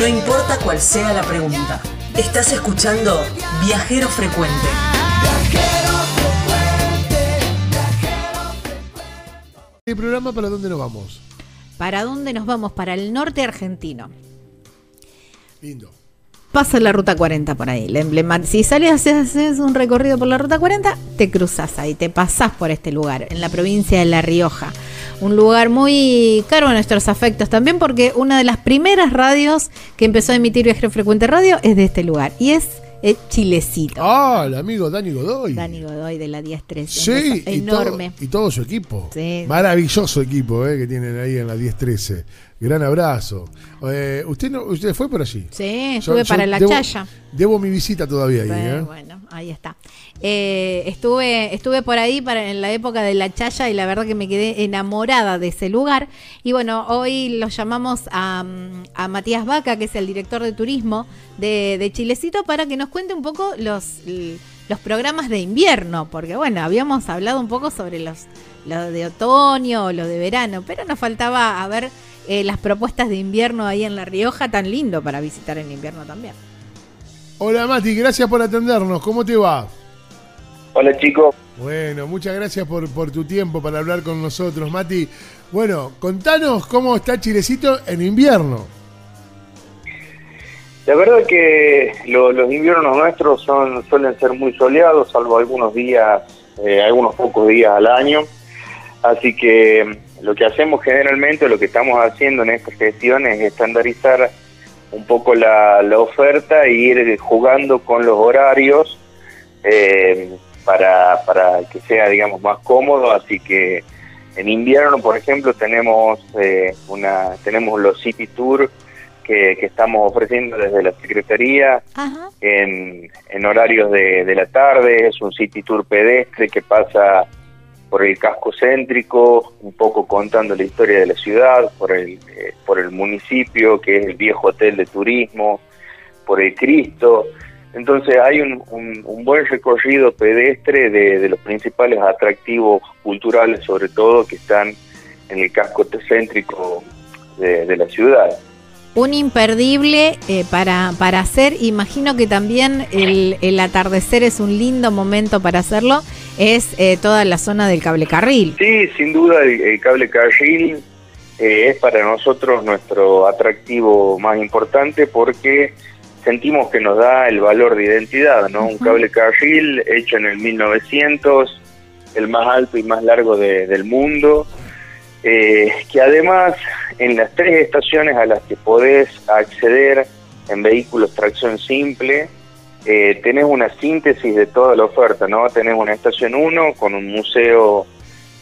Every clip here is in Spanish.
No importa cuál sea la pregunta. Estás escuchando Viajero Frecuente. ¿El programa para dónde nos vamos? ¿Para dónde nos vamos? Para el norte argentino. Lindo. Pasa la ruta 40 por ahí. La emblema- si sales, haces, haces un recorrido por la ruta 40, te cruzas ahí, te pasás por este lugar, en la provincia de La Rioja. Un lugar muy caro a nuestros afectos también, porque una de las primeras radios que empezó a emitir Viajero Frecuente Radio es de este lugar. Y es eh, Chilecito. Ah, el amigo Dani Godoy. Dani Godoy de la 1013. Sí, y todo, enorme. y todo su equipo. Sí. Maravilloso equipo eh, que tienen ahí en la 1013. Gran abrazo. Eh, ¿usted, no, ¿Usted fue por allí? Sí, estuve yo para la debo- chaya. Debo mi visita todavía ahí. Bueno, ¿eh? bueno, ahí está. Eh, estuve, estuve por ahí para, en la época de la Chaya y la verdad que me quedé enamorada de ese lugar. Y bueno, hoy lo llamamos a, a Matías Vaca, que es el director de turismo de, de Chilecito, para que nos cuente un poco los, los programas de invierno, porque bueno, habíamos hablado un poco sobre los, los de otoño o los de verano, pero nos faltaba a ver eh, las propuestas de invierno ahí en La Rioja, tan lindo para visitar en invierno también. Hola Mati, gracias por atendernos. ¿Cómo te va? Hola chicos, Bueno, muchas gracias por, por tu tiempo para hablar con nosotros, Mati. Bueno, contanos cómo está Chilecito en invierno. la verdad que lo- los inviernos nuestros son suelen ser muy soleados, salvo algunos días, eh, algunos pocos días al año. Así que lo que hacemos generalmente, lo que estamos haciendo en esta gestión es estandarizar un poco la, la oferta e ir jugando con los horarios eh, para, para que sea, digamos, más cómodo. Así que en invierno, por ejemplo, tenemos eh, una tenemos los City Tour que, que estamos ofreciendo desde la Secretaría en, en horarios de, de la tarde. Es un City Tour pedestre que pasa por el casco céntrico, un poco contando la historia de la ciudad, por el, eh, por el municipio, que es el viejo hotel de turismo, por el Cristo. Entonces hay un, un- buen recorrido pedestre de, de los principales atractivos culturales, sobre todo, que están en el casco céntrico de, de la ciudad. Un imperdible eh, para, para hacer, imagino que también el, el atardecer es un lindo momento para hacerlo, es eh, toda la zona del cable carril. Sí, sin duda el, el cable carril eh, es para nosotros nuestro atractivo más importante porque sentimos que nos da el valor de identidad, ¿no? Un cable carril hecho en el 1900, el más alto y más largo de- del mundo, eh, que además en las tres estaciones a las que podés acceder en vehículos tracción simple, eh, tenés una síntesis de toda la oferta, ¿no? Tenés una estación 1 con un museo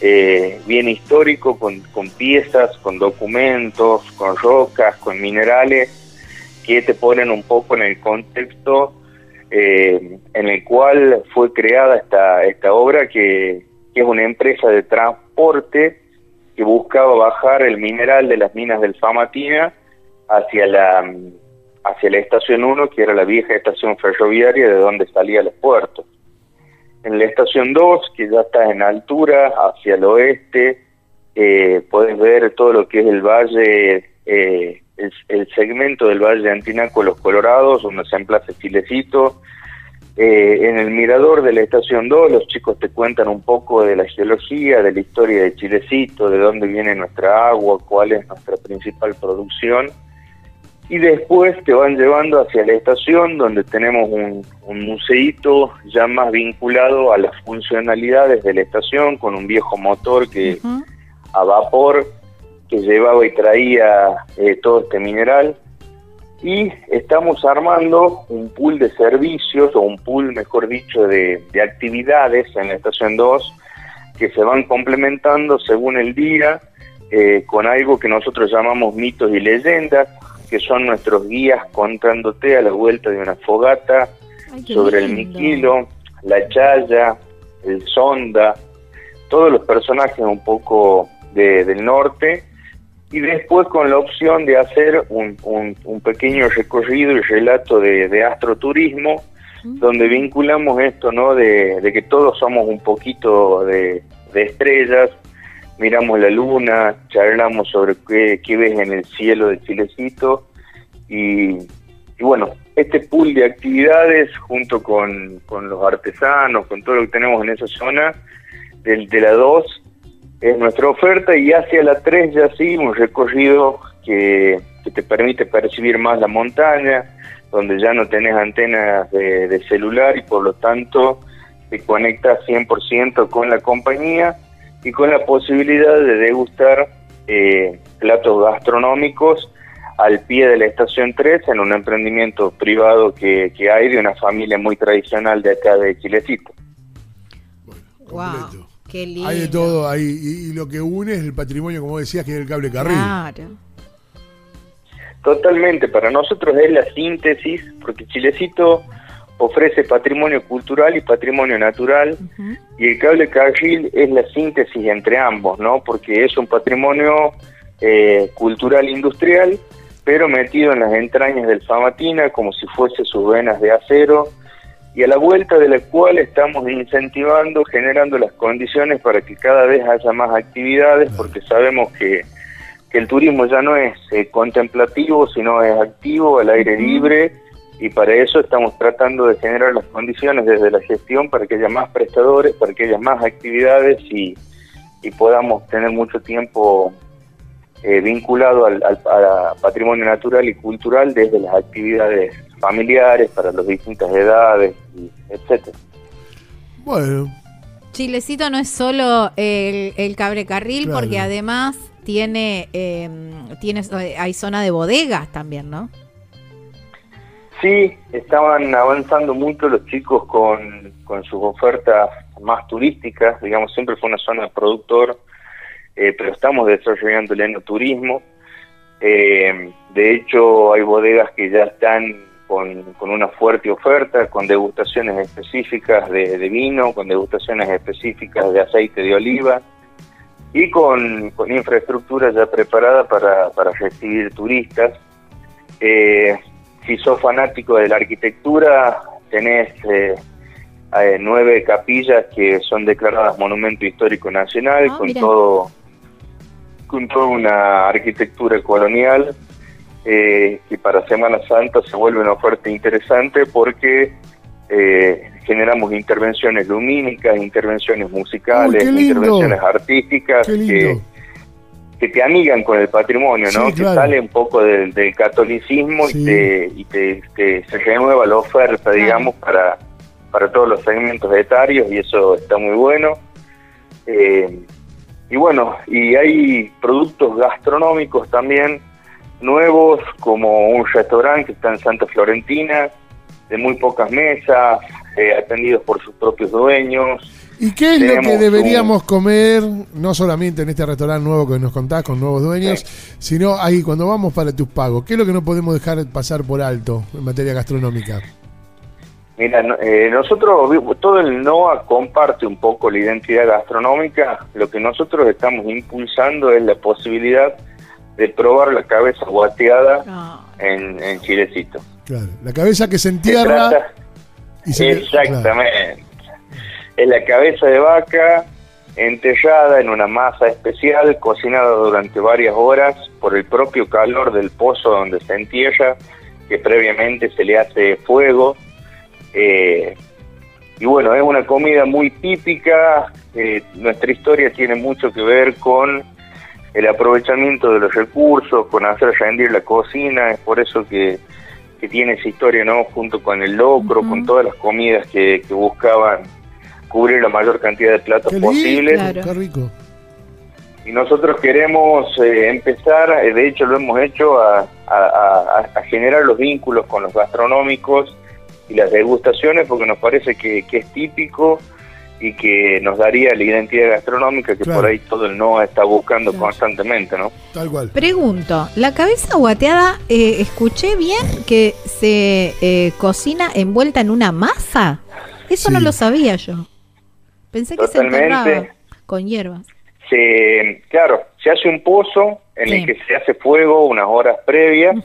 eh, bien histórico, con, con piezas, con documentos, con rocas, con minerales, que te ponen un poco en el contexto eh, en el cual fue creada esta, esta obra, que, que es una empresa de transporte que buscaba bajar el mineral de las minas del Famatina hacia la hacia la estación 1, que era la vieja estación ferroviaria de donde salía los puertos. En la estación 2, que ya está en altura, hacia el oeste, eh, puedes ver todo lo que es el valle, eh, el, el segmento del valle de Antinaco Los Colorados, donde se emplaza Chilecito. Eh, en el mirador de la estación 2, los chicos te cuentan un poco de la geología, de la historia de Chilecito, de dónde viene nuestra agua, cuál es nuestra principal producción y después te van llevando hacia la estación donde tenemos un, un museíto ya más vinculado a las funcionalidades de la estación con un viejo motor que a vapor que llevaba y traía eh, todo este mineral y estamos armando un pool de servicios o un pool mejor dicho de, de actividades en la estación 2 que se van complementando según el día eh, con algo que nosotros llamamos mitos y leyendas que son nuestros guías contándote a la vuelta de una fogata Ay, sobre el. Miquilo, la Chaya, el Sonda, todos los personajes un poco de- del norte, y después con la opción de hacer un, un- un pequeño recorrido y relato de, de astroturismo, donde vinculamos esto, ¿no? De, de que todos somos un poquito de, de estrellas, miramos la luna, charlamos sobre qué, qué ves en el cielo de Chilecito, Y, y bueno, este pool de actividades junto con, con los artesanos, con todo lo que tenemos en esa zona, del, de la 2 es nuestra oferta y hacia la 3 ya sí, un recorrido que, que te permite percibir más la montaña, donde ya no tenés antenas de, de celular y por lo tanto te conectas 100% con la compañía y con la posibilidad de degustar eh, platos gastronómicos al pie de la estación 3 en un emprendimiento privado que, que hay de una familia muy tradicional de acá de Chilecito. Wow, completo. Qué lindo. Hay de todo ahí. Y, y lo que une es el patrimonio, como decías, que es el cable carril. Claro. Totalmente, para nosotros es la síntesis, porque Chilecito ofrece patrimonio cultural y patrimonio natural, y el cable carril es la síntesis entre ambos, ¿no? Porque es un patrimonio eh, cultural industrial, pero metido en las entrañas del Famatina como si fuese sus venas de acero, y a la vuelta de la cual estamos incentivando, generando las condiciones para que cada vez haya más actividades, porque sabemos que, que el turismo ya no es eh, contemplativo, sino es activo, al aire libre, y para eso estamos tratando de generar las condiciones desde la gestión para que haya más prestadores, para que haya más actividades y, y podamos tener mucho tiempo eh, vinculado al, al- a patrimonio natural y cultural desde las actividades familiares para las distintas edades, y etcétera. Bueno, Chilecito no es solo el, el cable carril, Claro. porque además tiene, eh, tiene hay zona de bodegas también, ¿no? Sí, estaban avanzando mucho los chicos con, con sus ofertas más turísticas, digamos, siempre fue una zona productor, eh, pero estamos desarrollando el enoturismo. Eh, de hecho, hay bodegas que ya están con, con una fuerte oferta, con degustaciones específicas de, de vino, con degustaciones específicas de aceite de oliva y con, con infraestructura ya preparada para, para recibir turistas. Eh, si sos fanático de la arquitectura, tenés eh, eh, nueve capillas que son declaradas Monumento Histórico Nacional, Ah, con mira. todo con toda una arquitectura colonial, eh, que para Semana Santa se vuelve una oferta interesante porque eh, generamos intervenciones lumínicas, intervenciones musicales, Uy, intervenciones artísticas que, que te amigan con el patrimonio, ¿no? Que sale un poco del, del catolicismo Sí. y, te, y te, te- se renueva la oferta, digamos, para, para todos los segmentos etarios y eso está muy bueno. Eh, y bueno, y hay productos gastronómicos también nuevos, como un restaurante que está en Santa Florentina, de muy pocas mesas, eh, atendidos por sus propios dueños. ¿Y qué es lo que deberíamos comer, no solamente en este restaurante nuevo que nos contás con nuevos dueños, sino ahí cuando vamos para tus pagos? ¿Qué es lo que no podemos dejar pasar por alto en materia gastronómica? Mira, eh, nosotros, todo el NOA comparte un poco la identidad gastronómica. Lo que nosotros estamos impulsando es la posibilidad de probar la cabeza guateada No. en, en Chilecito. Claro, la cabeza que se Se entierra trata- y se claro. Exactamente. Es la cabeza de vaca enterrada en una masa especial, cocinada durante varias horas por el propio calor del pozo donde se entierra, que previamente se le hace fuego. Eh, y bueno, es una comida muy típica. eh, nuestra historia tiene mucho que ver con el aprovechamiento de los recursos, con hacer rendir la cocina. Es por eso que, que tiene esa historia, ¿no? Junto con el locro, con todas las comidas que, que buscaban cubrir la mayor cantidad de platos Qué lindo, posibles. Claro. qué rico. Y nosotros queremos eh, empezar, eh, de hecho lo hemos hecho, a, a- a- a generar los vínculos con los gastronómicos y las degustaciones porque nos parece que, que es típico y que nos daría la identidad gastronómica que Claro. por ahí todo el NOA está buscando Claro. constantemente, ¿no? Tal cual. Pregunto, la cabeza guateada, eh, escuché bien que se eh, cocina envuelta en una masa. Eso no lo sabía yo. Pensé que Totalmente. se enterraba con hierbas. Se, claro, se hace un pozo en Sí. el que se hace fuego unas horas previas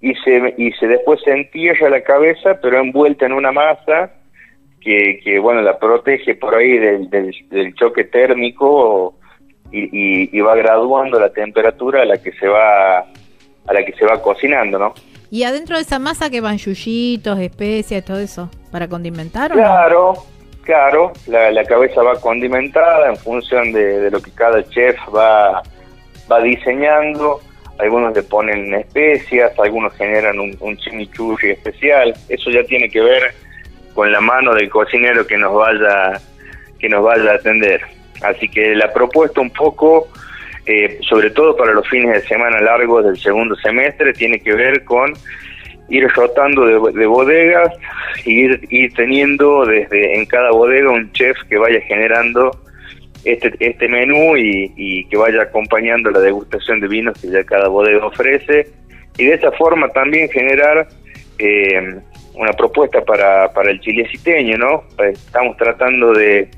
y se y se después se entierra la cabeza pero envuelta en una masa que, que bueno la protege por ahí del, del, del choque térmico y, y, y va graduando la temperatura a la que se va a la que se va cocinando no Y adentro de esa masa que van yuyitos, especias, todo eso, para condimentar. ¿o no? Claro, claro, la, la cabeza va condimentada en función de, de lo que cada chef va, va diseñando. Algunos le ponen especias, algunos generan un, un chimichurri especial. Eso ya tiene que ver con la mano del cocinero que nos vaya que nos vaya a atender. Así que la propuesta un poco, eh, sobre todo para los fines de semana largos del segundo semestre, tiene que ver con ir rotando de, de bodegas, ir, ir teniendo desde en cada bodega un chef que vaya generando este, este menú y, y que vaya acompañando la degustación de vinos que ya cada bodega ofrece y de esa forma también generar eh, una propuesta para, para el chileciteño, ¿no? Estamos tratando de,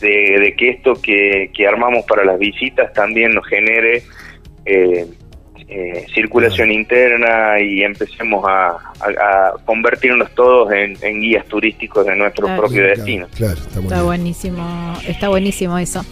de, de que esto que, que armamos para las visitas también nos genere eh, eh, circulación interna y empecemos a, a- a convertirnos todos en, en guías turísticos de nuestro Claro. propio Claro, destino. Claro, está Está buenísimo, está buenísimo eso.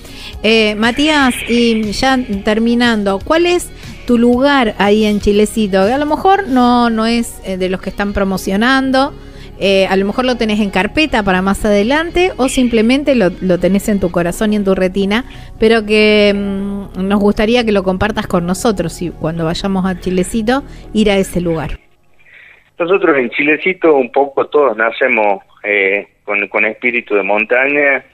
Eh, Matías, y ya terminando, ¿cuál es tu lugar ahí en Chilecito? A lo mejor no, no es eh, de los que están promocionando, eh, a lo mejor lo tenés en carpeta para más adelante o simplemente lo, lo tenés en tu corazón y en tu retina, pero que mm, nos gustaría que lo compartas con nosotros y cuando vayamos a Chilecito, ir a ese lugar. Nosotros en Chilecito un poco todos nacemos eh, con, con espíritu de montaña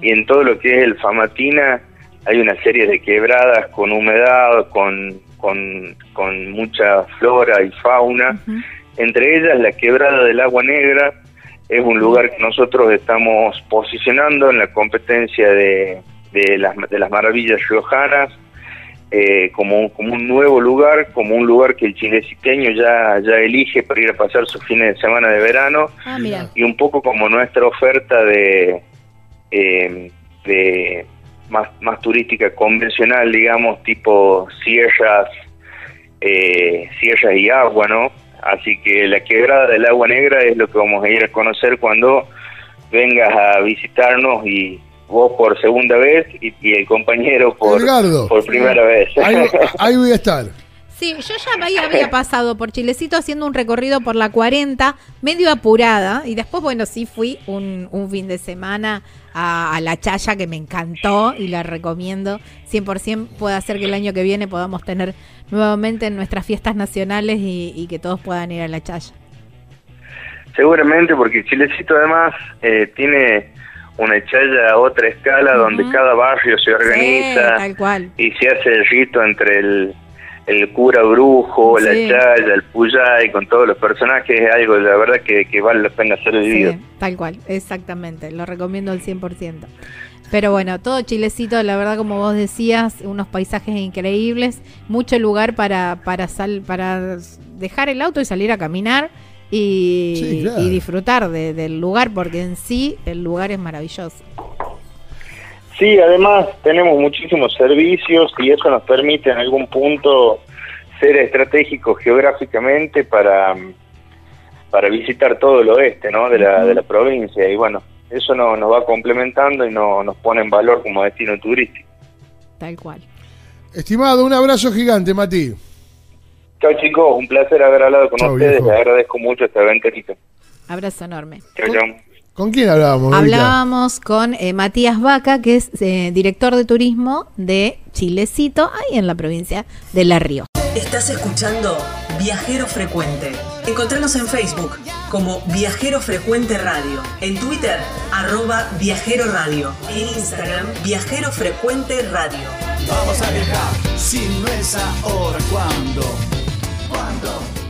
y en todo lo que es el Famatina hay una serie de quebradas con humedad, con, con, con mucha flora y fauna. Entre ellas la quebrada del Agua Negra es un lugar que nosotros estamos posicionando en la competencia de, de, las, de las maravillas riojanas eh, como, un- como un nuevo lugar, como un lugar que el chileciteño ya, ya elige para ir a pasar sus fines de semana de verano. Ah, y un poco como nuestra oferta de, eh, de más, más turística convencional, digamos, tipo sierras, eh, sierras y agua, ¿no? Así que la quebrada del agua negra es lo que vamos a ir a conocer cuando vengas a visitarnos y vos por segunda vez y, y el compañero por, Edgardo. por primera vez. Ahí, ahí voy a estar. Sí, yo ya ahí había pasado por Chilecito haciendo un recorrido por la 40, medio apurada, y después, bueno, sí fui un, un fin de semana a, a La Chaya, que me encantó y la recomiendo. 100% puede hacer que el año que viene podamos tener nuevamente en nuestras fiestas nacionales y, y que todos puedan ir a La Chaya. Seguramente porque Chilecito además eh, tiene una chaya a otra escala donde cada barrio se Sí, organiza tal cual. y se hace el rito entre el, el cura brujo, la chaya, el puyay, con todos los personajes, es algo la verdad que, que vale la pena ser vivido. Sí, tal cual, exactamente, lo recomiendo al 100%. Pero bueno, todo Chilecito, la verdad, como vos decías, unos paisajes increíbles, mucho lugar para, para, sal, para dejar el auto y salir a caminar y, Sí, claro. y disfrutar de- del lugar, porque en sí el lugar es maravilloso. Sí, además tenemos muchísimos servicios y eso nos permite en algún punto ser estratégicos geográficamente para, para visitar todo el oeste ¿no? de, la, de la provincia y bueno, eso no, nos va complementando y no, nos pone en valor como destino turístico. Tal cual. Estimado, un abrazo gigante, Mati. Chao chicos, un placer haber hablado con Chau, ustedes, viejo. les agradezco mucho esta aventurita. Abrazo enorme. Chao, chao. ¿Con quién hablábamos? Hablábamos con eh, Matías Vaca, que es eh, director de turismo de Chilecito, ahí en la provincia de La Río. Estás escuchando Viajero Frecuente. Encontranos en Facebook como Viajero Frecuente Radio, en Twitter arroba Viajero Radio, en Instagram Viajero Frecuente Radio. Vamos a viajar, si no es ahora, ¿cuándo? ¿Cuándo?